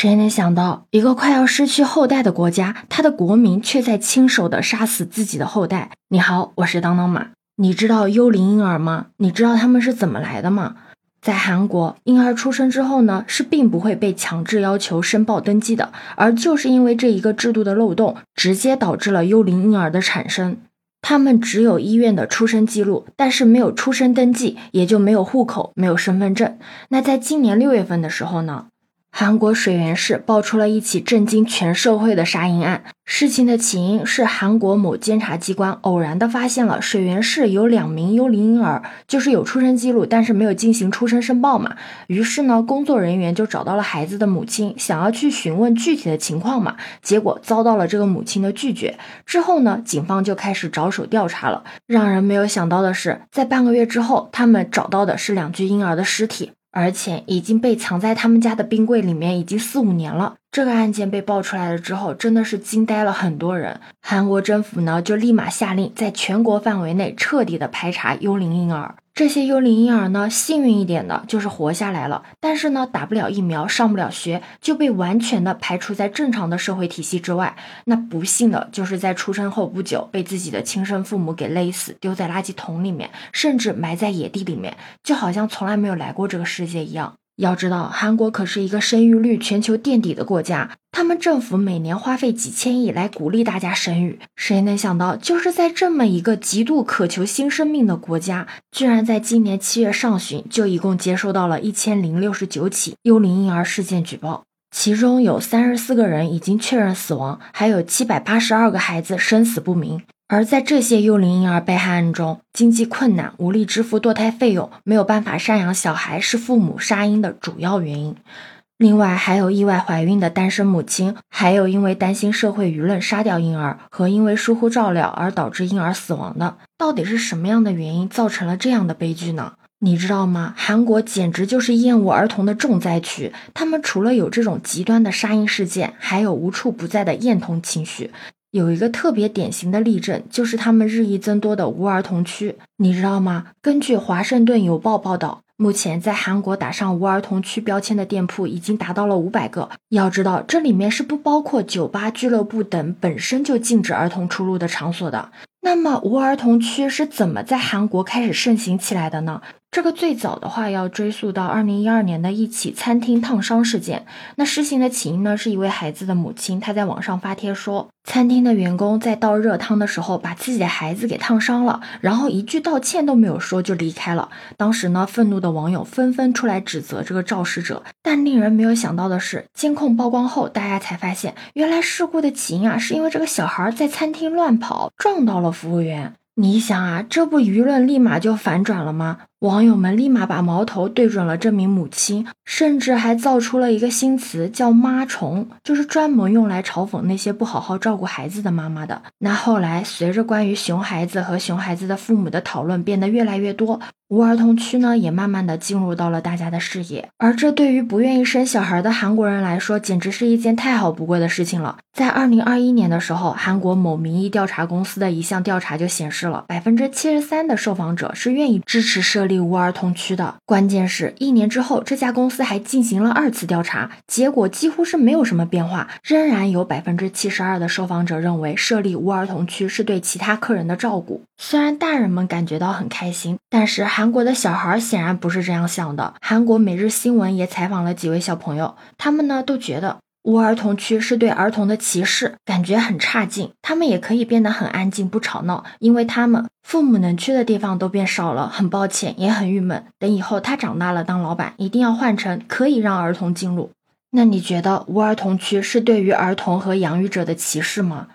谁能想到，一个快要失去后代的国家，他的国民却在亲手的杀死自己的后代？你好，我是当当马。你知道幽灵婴儿吗？你知道他们是怎么来的吗？在韩国，婴儿出生之后呢，是并不会被强制要求申报登记的，而就是因为这一个制度的漏洞，直接导致了幽灵婴儿的产生。他们只有医院的出生记录，但是没有出生登记，也就没有户口，没有身份证。那在今年六月份的时候呢？韩国水源市爆出了一起震惊全社会的杀婴案。事情的起因是韩国某监察机关偶然的发现了水源市有两名幽灵婴儿，就是有出生记录，但是没有进行出生申报嘛。于是呢，工作人员就找到了孩子的母亲，想要去询问具体的情况嘛。结果遭到了这个母亲的拒绝。之后呢，警方就开始着手调查了。让人没有想到的是，在半个月之后，他们找到的是两具婴儿的尸体。而且已经被藏在他们家的冰柜里面，已经四五年了。这个案件被爆出来了之后，真的是惊呆了很多人。韩国政府呢，就立马下令在全国范围内彻底的排查幽灵婴儿。这些幽灵婴儿呢，幸运一点的就是活下来了，但是呢，打不了疫苗，上不了学，就被完全的排除在正常的社会体系之外。那不幸的就是在出生后不久，被自己的亲生父母给勒死，丢在垃圾桶里面，甚至埋在野地里面，就好像从来没有来过这个世界一样。要知道，韩国可是一个生育率全球垫底的国家，他们政府每年花费几千亿来鼓励大家生育。谁能想到，就是在这么一个极度渴求新生命的国家，居然在今年七月上旬就一共接收到了一千零六十九起幽灵婴儿事件举报，其中有三十四个人已经确认死亡，还有七百八十二个孩子生死不明。而在这些幼龄婴儿被害案中，经济困难、无力支付堕胎费用、没有办法赡养小孩，是父母杀婴的主要原因。另外，还有意外怀孕的单身母亲，还有因为担心社会舆论杀掉婴儿，和因为疏忽照料而导致婴儿死亡的。到底是什么样的原因造成了这样的悲剧呢？你知道吗？韩国简直就是厌恶儿童的重灾区。他们除了有这种极端的杀婴事件，还有无处不在的厌童情绪。有一个特别典型的例证，就是他们日益增多的无儿童区，你知道吗？根据《华盛顿邮报》报道，目前在韩国打上无儿童区标签的店铺已经达到了五百个。要知道，这里面是不包括酒吧、俱乐部等本身就禁止儿童出入的场所的。那么，无儿童区是怎么在韩国开始盛行起来的呢？这个最早的话要追溯到二零一二年的一起餐厅烫伤事件。那事情的起因呢，是一位孩子的母亲，她在网上发帖说，餐厅的员工在倒热汤的时候把自己的孩子给烫伤了，然后一句道歉都没有说就离开了。当时呢，愤怒的网友纷纷出来指责这个肇事者。但令人没有想到的是，监控曝光后，大家才发现，原来事故的起因啊，是因为这个小孩在餐厅乱跑，撞到了服务员。你想啊，这不舆论立马就反转了吗？网友们立马把矛头对准了这名母亲，甚至还造出了一个新词，叫“妈虫”，就是专门用来嘲讽那些不好好照顾孩子的妈妈的。那后来，随着关于熊孩子和熊孩子的父母的讨论变得越来越多。无儿童区呢，也慢慢的进入到了大家的视野，而这对于不愿意生小孩的韩国人来说，简直是一件太好不过的事情了。在二零二一年的时候，韩国某民意调查公司的一项调查就显示了，百分之七十三的受访者是愿意支持设立无儿童区的。关键是，一年之后，这家公司还进行了二次调查，结果几乎是没有什么变化，仍然有百分之七十二的受访者认为设立无儿童区是对其他客人的照顾。虽然大人们感觉到很开心，但是韩国的小孩显然不是这样想的。韩国每日新闻也采访了几位小朋友，他们呢都觉得无儿童区是对儿童的歧视，感觉很差劲。他们也可以变得很安静，不吵闹，因为他们父母能去的地方都变少了。很抱歉，也很郁闷。等以后他长大了当老板，一定要换成可以让儿童进入。那你觉得无儿童区是对于儿童和养育者的歧视吗？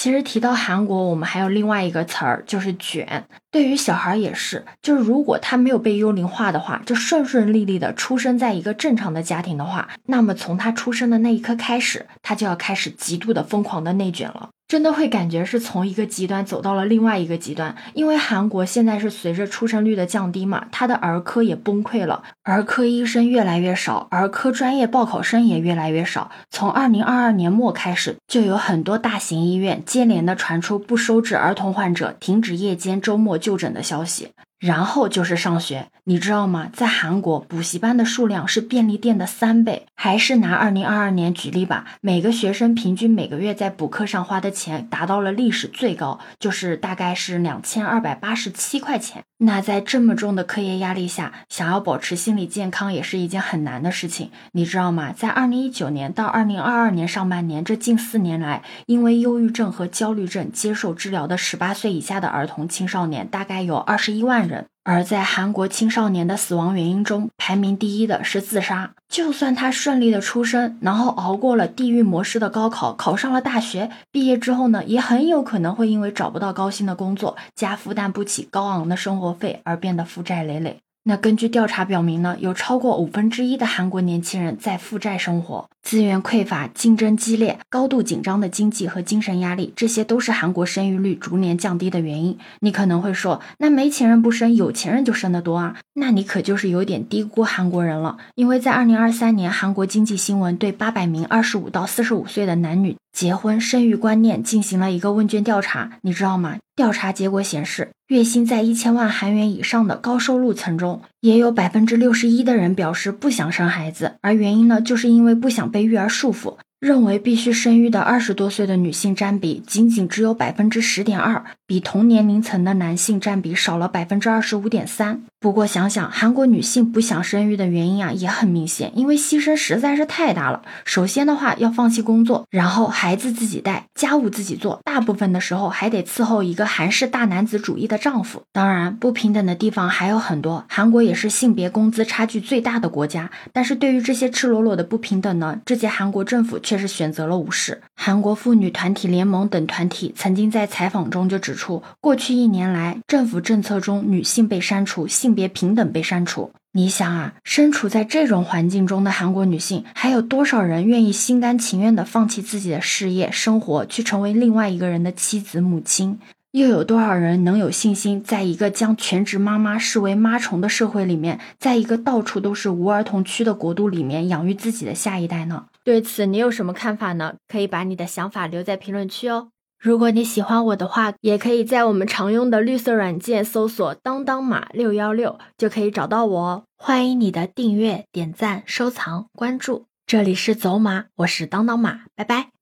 其实提到韩国，我们还有另外一个词儿，就是卷。对于小孩也是，就是如果他没有被幽灵化的话，就顺顺利利的出生在一个正常的家庭的话，那么从他出生的那一刻开始，他就要开始极度的疯狂的内卷了。真的会感觉是从一个极端走到了另外一个极端，因为韩国现在是随着出生率的降低嘛，他的儿科也崩溃了，儿科医生越来越少，儿科专业报考生也越来越少。从二零二二年末开始，就有很多大型医院接连的传出不收治儿童患者、停止夜间、周末就诊的消息。然后就是上学，你知道吗？在韩国，补习班的数量是便利店的三倍。还是拿二零二二年举例吧，每个学生平均每个月在补课上花的钱达到了历史最高，就是大概是两千二百八十七块钱。那在这么重的课业压力下，想要保持心理健康也是一件很难的事情，你知道吗？在二零一九年到二零二二年上半年这近四年来，因为忧郁症和焦虑症接受治疗的十八岁以下的儿童青少年大概有二十一万。而在韩国青少年的死亡原因中，排名第一的是自杀。就算他顺利的出生，然后熬过了地狱模式的高考，考上了大学，毕业之后呢，也很有可能会因为找不到高薪的工作，加负担不起高昂的生活费而变得负债累累。那根据调查表明呢，有超过五分之一的韩国年轻人在负债生活，资源匮乏、竞争激烈、高度紧张的经济和精神压力，这些都是韩国生育率逐年降低的原因。你可能会说，那没钱人不生，有钱人就生得多啊？那你可就是有点低估韩国人了。因为在二零二三年，韩国经济新闻对八百名二十五到四十五岁的男女结婚生育观念进行了一个问卷调查，你知道吗？调查结果显示，月薪在一千万韩元以上的高收入层中，也有百分之六十一的人表示不想生孩子，而原因呢，就是因为不想被育儿束缚。认为必须生育的二十多岁的女性占比仅仅只有百分之十点二，比同年龄层的男性占比少了百分之二十五点三。不过想想韩国女性不想生育的原因啊，也很明显，因为牺牲实在是太大了。首先的话要放弃工作，然后孩子自己带，家务自己做，大部分的时候还得伺候一个韩式大男子主义的丈夫。当然，不平等的地方还有很多，韩国也是性别工资差距最大的国家。但是对于这些赤裸裸的不平等呢，这届韩国政府。却是选择了无视。韩国妇女团体联盟等团体曾经在采访中就指出，过去一年来，政府政策中女性被删除，性别平等被删除。你想啊，身处在这种环境中的韩国女性，还有多少人愿意心甘情愿地放弃自己的事业、生活，去成为另外一个人的妻子、母亲？又有多少人能有信心，在一个将全职妈妈视为妈虫的社会里面，在一个到处都是无儿童区的国度里面，养育自己的下一代呢？对此，你有什么看法呢？可以把你的想法留在评论区哦。如果你喜欢我的话，也可以在我们常用的绿色软件搜索“当当马六幺六”，就可以找到我哦。欢迎你的订阅、点赞、收藏、关注。这里是走马，我是当当马，拜拜。